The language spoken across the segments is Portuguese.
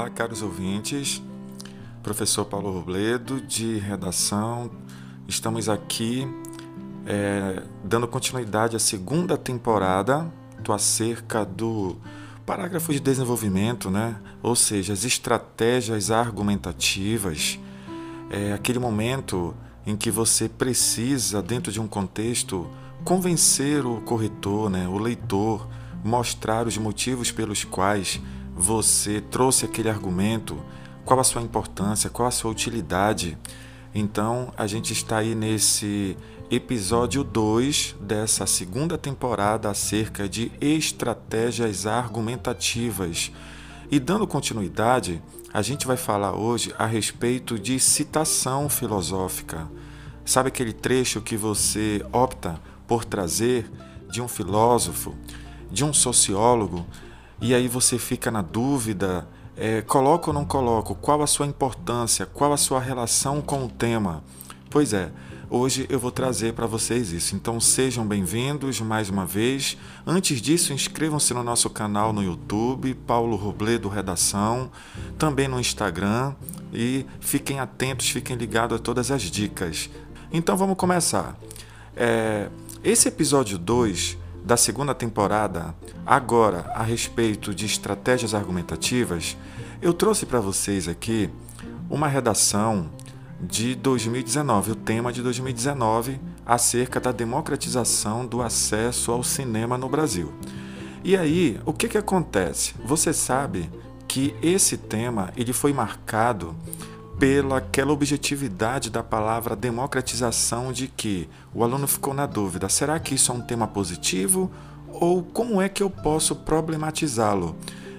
Olá, caros ouvintes. Professor Paulo Robledo, de redação. Estamos aqui é, dando continuidade à segunda temporada do acerca do parágrafo de desenvolvimento, né? ou seja, as estratégias argumentativas. É aquele momento em que você precisa, dentro de um contexto, convencer o corretor, né? o leitor, mostrar os motivos pelos quais você trouxe aquele argumento, qual a sua importância, qual a sua utilidade. Então, a gente está aí nesse episódio 2 dessa segunda temporada acerca de estratégias argumentativas. E dando continuidade, a gente vai falar hoje a respeito de citação filosófica. Sabe aquele trecho que você opta por trazer de um filósofo, de um sociólogo, e aí você fica na dúvida, é, coloco ou não coloco, qual a sua importância, qual a sua relação com o tema. Pois é, hoje eu vou trazer para vocês isso. Então sejam bem-vindos mais uma vez. Antes disso, inscrevam-se no nosso canal no YouTube, Paulo Robledo Redação, também no Instagram e fiquem atentos, fiquem ligados a todas as dicas. Então vamos começar. É, esse episódio 2 da segunda temporada, agora a respeito de estratégias argumentativas, eu trouxe para vocês aqui uma redação de 2019, o tema de 2019 acerca da democratização do acesso ao cinema no Brasil. E aí, o que, que acontece? Você sabe que esse tema ele foi marcado pela aquela objetividade da palavra democratização de que o aluno ficou na dúvida: será que isso é um tema positivo ou como é que eu posso problematizá-lo?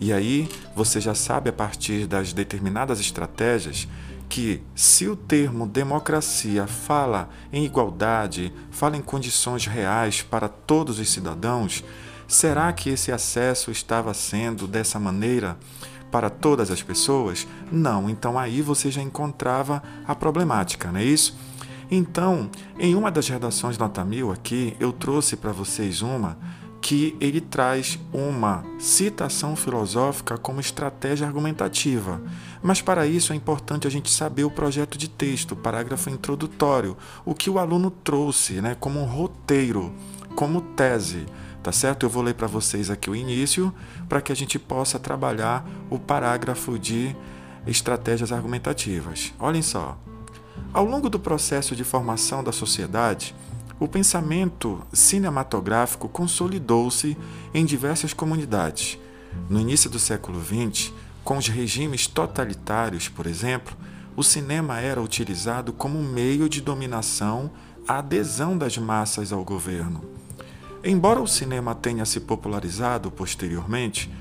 E aí você já sabe a partir das determinadas estratégias que se o termo democracia fala em igualdade, fala em condições reais para todos os cidadãos, será que esse acesso estava sendo dessa maneira? Para todas as pessoas? Não, então aí você já encontrava a problemática, não é isso? Então, em uma das redações nota mil aqui, eu trouxe para vocês uma que ele traz uma citação filosófica como estratégia argumentativa. Mas para isso é importante a gente saber o projeto de texto, parágrafo introdutório, o que o aluno trouxe né, como um roteiro, como tese tá certo? Eu vou ler para vocês aqui o início para que a gente possa trabalhar o parágrafo de estratégias argumentativas. Olhem só. Ao longo do processo de formação da sociedade, o pensamento cinematográfico consolidou-se em diversas comunidades. No início do século XX, com os regimes totalitários, por exemplo, o cinema era utilizado como meio de dominação à adesão das massas ao governo. Embora o cinema tenha se popularizado posteriormente,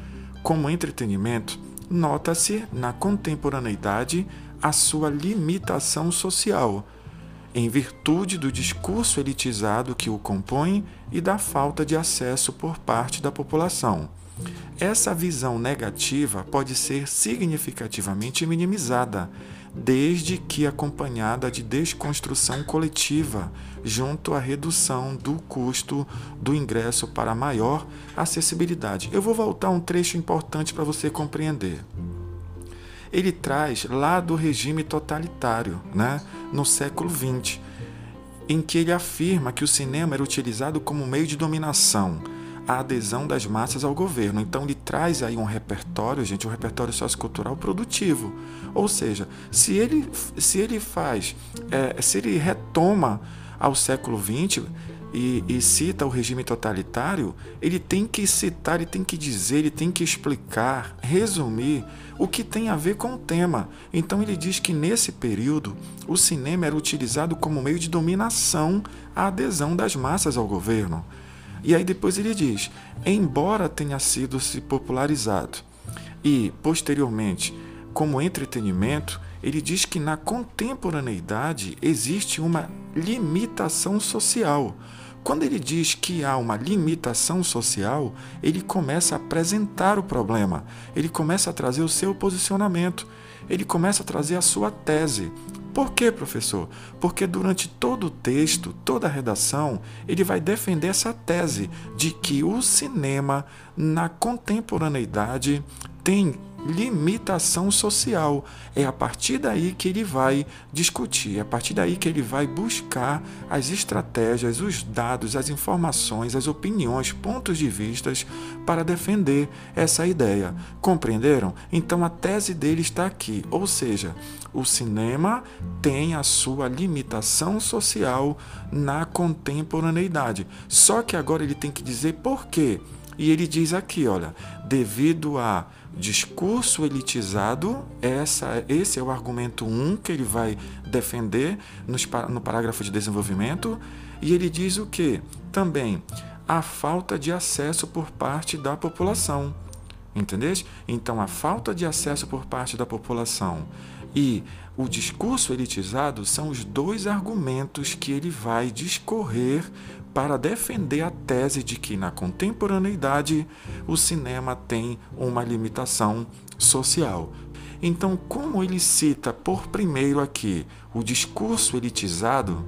como entretenimento, nota-se na contemporaneidade a sua limitação social, em virtude do discurso elitizado que o compõe e da falta de acesso por parte da população. Essa visão negativa pode ser significativamente minimizada, desde que acompanhada de desconstrução coletiva, junto à redução do custo do ingresso para maior acessibilidade. Eu vou voltar um trecho importante para você compreender. Ele traz lá do regime totalitário, né, no século XX, em que ele afirma que o cinema era utilizado como meio de dominação a adesão das massas ao governo. Então ele traz aí um repertório, gente, um repertório sociocultural produtivo. Ou seja, se ele, se ele faz, é, se ele retoma ao século XX e, e, cita o regime totalitário, ele tem que citar, ele tem que dizer, ele tem que explicar, resumir o que tem a ver com o tema. Então ele diz que nesse período o cinema era utilizado como meio de dominação à adesão das massas ao governo. E aí depois ele diz: embora tenha sido se popularizado e posteriormente como entretenimento, ele diz que na contemporaneidade existe uma limitação social. Quando ele diz que há uma limitação social, ele começa a apresentar o problema, ele começa a trazer o seu posicionamento, ele começa a trazer a sua tese. Por quê, professor? Porque durante todo o texto, toda a redação, ele vai defender essa tese de que o cinema na contemporaneidade tem limitação social. É a partir daí que ele vai discutir, é a partir daí que ele vai buscar as estratégias, os dados, as informações, as opiniões, pontos de vistas para defender essa ideia. Compreenderam? Então a tese dele está aqui, ou seja, o cinema tem a sua limitação social na contemporaneidade. Só que agora ele tem que dizer por quê. E ele diz aqui, olha, devido a discurso elitizado, essa, esse é o argumento 1 um que ele vai defender nos, no parágrafo de desenvolvimento, e ele diz o que? Também a falta de acesso por parte da população. Entendeste? Então, a falta de acesso por parte da população e o discurso elitizado são os dois argumentos que ele vai discorrer para defender a tese de que na contemporaneidade o cinema tem uma limitação social. Então, como ele cita por primeiro aqui o discurso elitizado,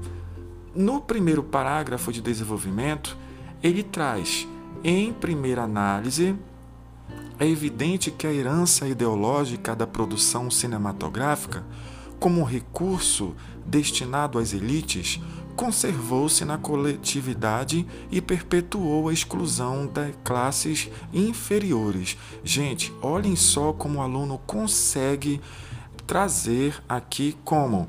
no primeiro parágrafo de desenvolvimento, ele traz, em primeira análise, é evidente que a herança ideológica da produção cinematográfica, como recurso destinado às elites, conservou-se na coletividade e perpetuou a exclusão das classes inferiores. Gente, olhem só como o aluno consegue trazer aqui como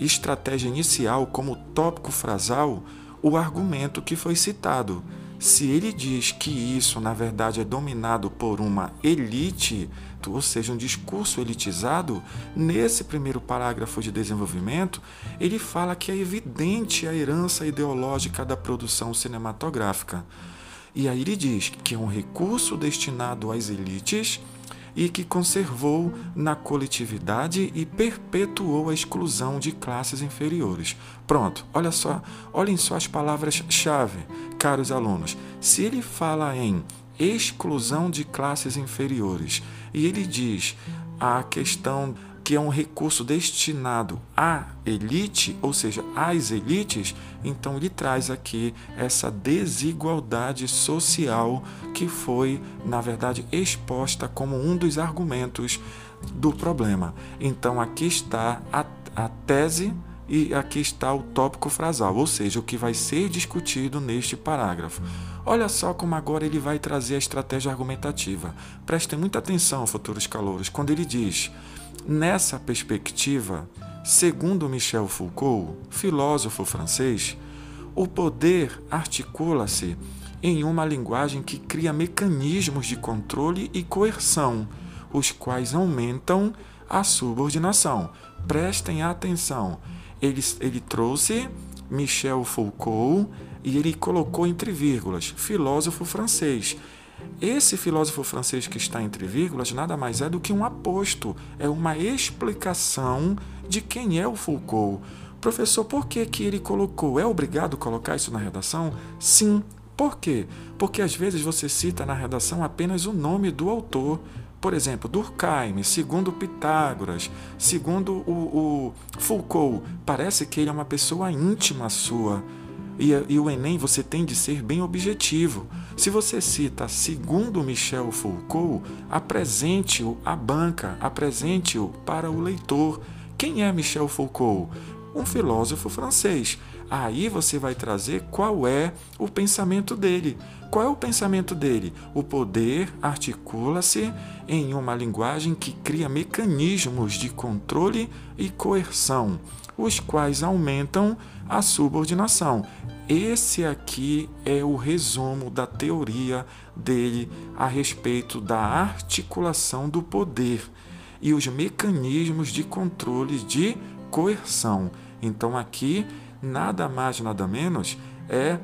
estratégia inicial, como tópico frasal, o argumento que foi citado. Se ele diz que isso, na verdade, é dominado por uma elite, ou seja, um discurso elitizado, nesse primeiro parágrafo de desenvolvimento, ele fala que é evidente a herança ideológica da produção cinematográfica. E aí ele diz que é um recurso destinado às elites e que conservou na coletividade e perpetuou a exclusão de classes inferiores. Pronto, olha só, olhem só as palavras-chave, caros alunos. Se ele fala em exclusão de classes inferiores e ele diz a questão que é um recurso destinado à elite, ou seja, às elites, então ele traz aqui essa desigualdade social que foi, na verdade, exposta como um dos argumentos do problema. Então aqui está a, a tese e aqui está o tópico frasal, ou seja, o que vai ser discutido neste parágrafo. Olha só como agora ele vai trazer a estratégia argumentativa. Prestem muita atenção, futuros calouros, quando ele diz Nessa perspectiva, segundo Michel Foucault, filósofo francês, o poder articula-se em uma linguagem que cria mecanismos de controle e coerção, os quais aumentam a subordinação. Prestem atenção. Ele, ele trouxe Michel Foucault e ele colocou entre vírgulas, filósofo francês. Esse filósofo francês que está entre vírgulas nada mais é do que um aposto, é uma explicação de quem é o Foucault. Professor, por que, que ele colocou? É obrigado colocar isso na redação? Sim. Por quê? Porque às vezes você cita na redação apenas o nome do autor. Por exemplo, Durkheim, segundo Pitágoras, segundo o, o Foucault, parece que ele é uma pessoa íntima sua. E, e o Enem você tem de ser bem objetivo. Se você cita segundo Michel Foucault, apresente-o à banca, apresente-o para o leitor. Quem é Michel Foucault? Um filósofo francês. Aí você vai trazer qual é o pensamento dele. Qual é o pensamento dele? O poder articula-se em uma linguagem que cria mecanismos de controle e coerção, os quais aumentam a subordinação. Esse aqui é o resumo da teoria dele a respeito da articulação do poder e os mecanismos de controle de coerção. Então, aqui, nada mais, nada menos, é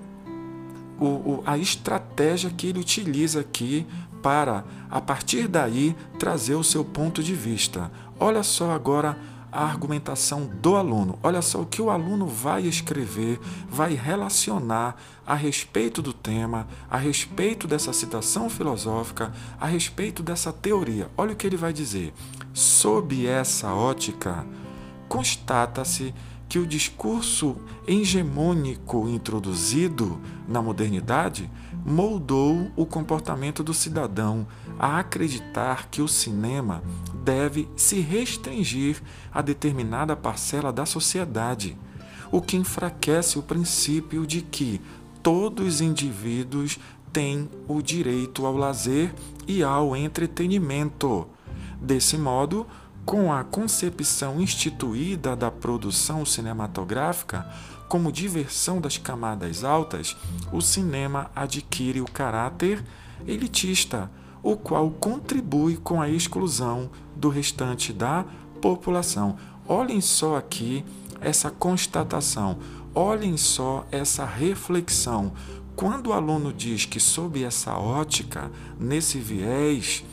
o, o, a estratégia que ele utiliza aqui para, a partir daí, trazer o seu ponto de vista. Olha só agora a argumentação do aluno. Olha só o que o aluno vai escrever, vai relacionar a respeito do tema, a respeito dessa citação filosófica, a respeito dessa teoria. Olha o que ele vai dizer. Sob essa ótica, constata-se que o discurso hegemônico introduzido na modernidade moldou o comportamento do cidadão a acreditar que o cinema deve se restringir a determinada parcela da sociedade, o que enfraquece o princípio de que todos os indivíduos têm o direito ao lazer e ao entretenimento. Desse modo, com a concepção instituída da produção cinematográfica como diversão das camadas altas, o cinema adquire o caráter elitista, o qual contribui com a exclusão do restante da população. Olhem só aqui essa constatação, olhem só essa reflexão. Quando o aluno diz que, sob essa ótica, nesse viés,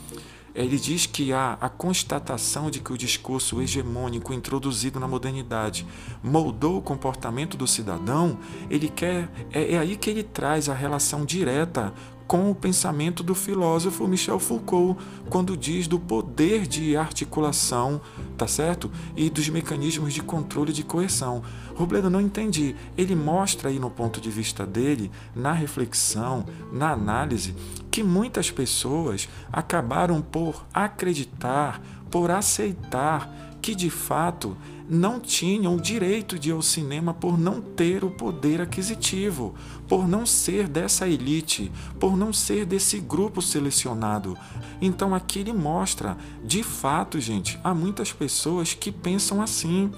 ele diz que há a constatação de que o discurso hegemônico introduzido na modernidade moldou o comportamento do cidadão, ele quer é, é aí que ele traz a relação direta com o pensamento do filósofo Michel Foucault, quando diz do poder de articulação, tá certo? E dos mecanismos de controle de coerção. Robledo não entendi. Ele mostra aí no ponto de vista dele, na reflexão, na análise, que muitas pessoas acabaram por acreditar, por aceitar que de fato não tinham o direito de ir ao cinema por não ter o poder aquisitivo, por não ser dessa elite, por não ser desse grupo selecionado. Então aqui ele mostra, de fato, gente, há muitas pessoas que pensam assim: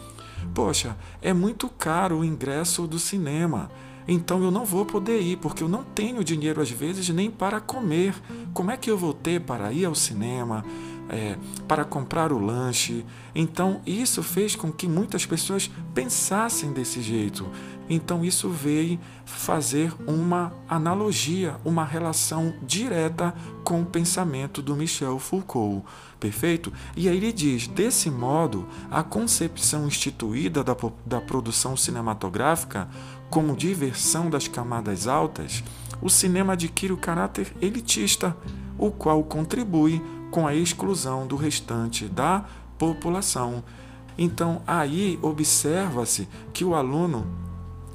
poxa, é muito caro o ingresso do cinema. Então eu não vou poder ir, porque eu não tenho dinheiro às vezes nem para comer. Como é que eu vou ter para ir ao cinema? É, para comprar o lanche. Então, isso fez com que muitas pessoas pensassem desse jeito. Então, isso veio fazer uma analogia, uma relação direta com o pensamento do Michel Foucault. Perfeito? E aí ele diz: desse modo, a concepção instituída da, da produção cinematográfica como diversão das camadas altas, o cinema adquire o caráter elitista, o qual contribui com a exclusão do restante da população. Então, aí observa-se que o aluno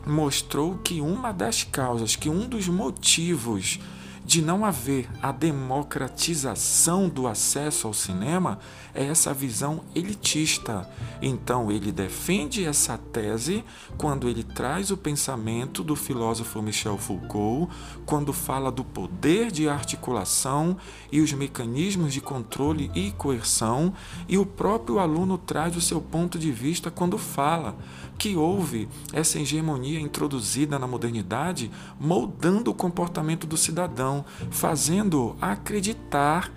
mostrou que uma das causas, que um dos motivos de não haver a democratização do acesso ao cinema é essa visão elitista. Então, ele defende essa tese quando ele traz o pensamento do filósofo Michel Foucault, quando fala do poder de articulação e os mecanismos de controle e coerção, e o próprio aluno traz o seu ponto de vista quando fala que houve essa hegemonia introduzida na modernidade, moldando o comportamento do cidadão, fazendo acreditar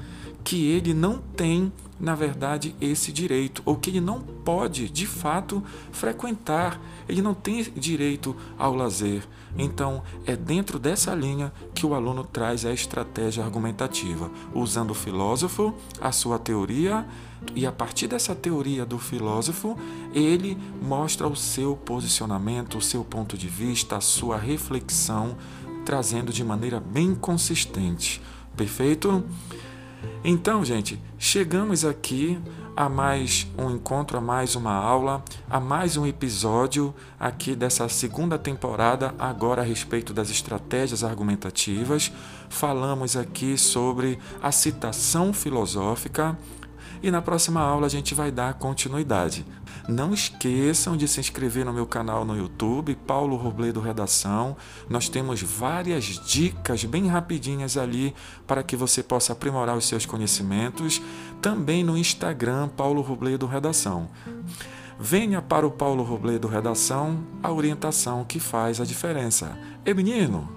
que ele não tem, na verdade, esse direito, ou que ele não pode, de fato, frequentar, ele não tem direito ao lazer. Então, é dentro dessa linha que o aluno traz a estratégia argumentativa, usando o filósofo, a sua teoria, e a partir dessa teoria do filósofo, ele mostra o seu posicionamento, o seu ponto de vista, a sua reflexão, trazendo de maneira bem consistente. Perfeito? Então, gente, chegamos aqui a mais um encontro, a mais uma aula, a mais um episódio aqui dessa segunda temporada, agora a respeito das estratégias argumentativas. Falamos aqui sobre a citação filosófica e na próxima aula a gente vai dar continuidade. Não esqueçam de se inscrever no meu canal no YouTube, Paulo Robledo Redação. Nós temos várias dicas bem rapidinhas ali para que você possa aprimorar os seus conhecimentos. Também no Instagram, Paulo Robledo Redação. Venha para o Paulo Robledo Redação, a orientação que faz a diferença. E menino,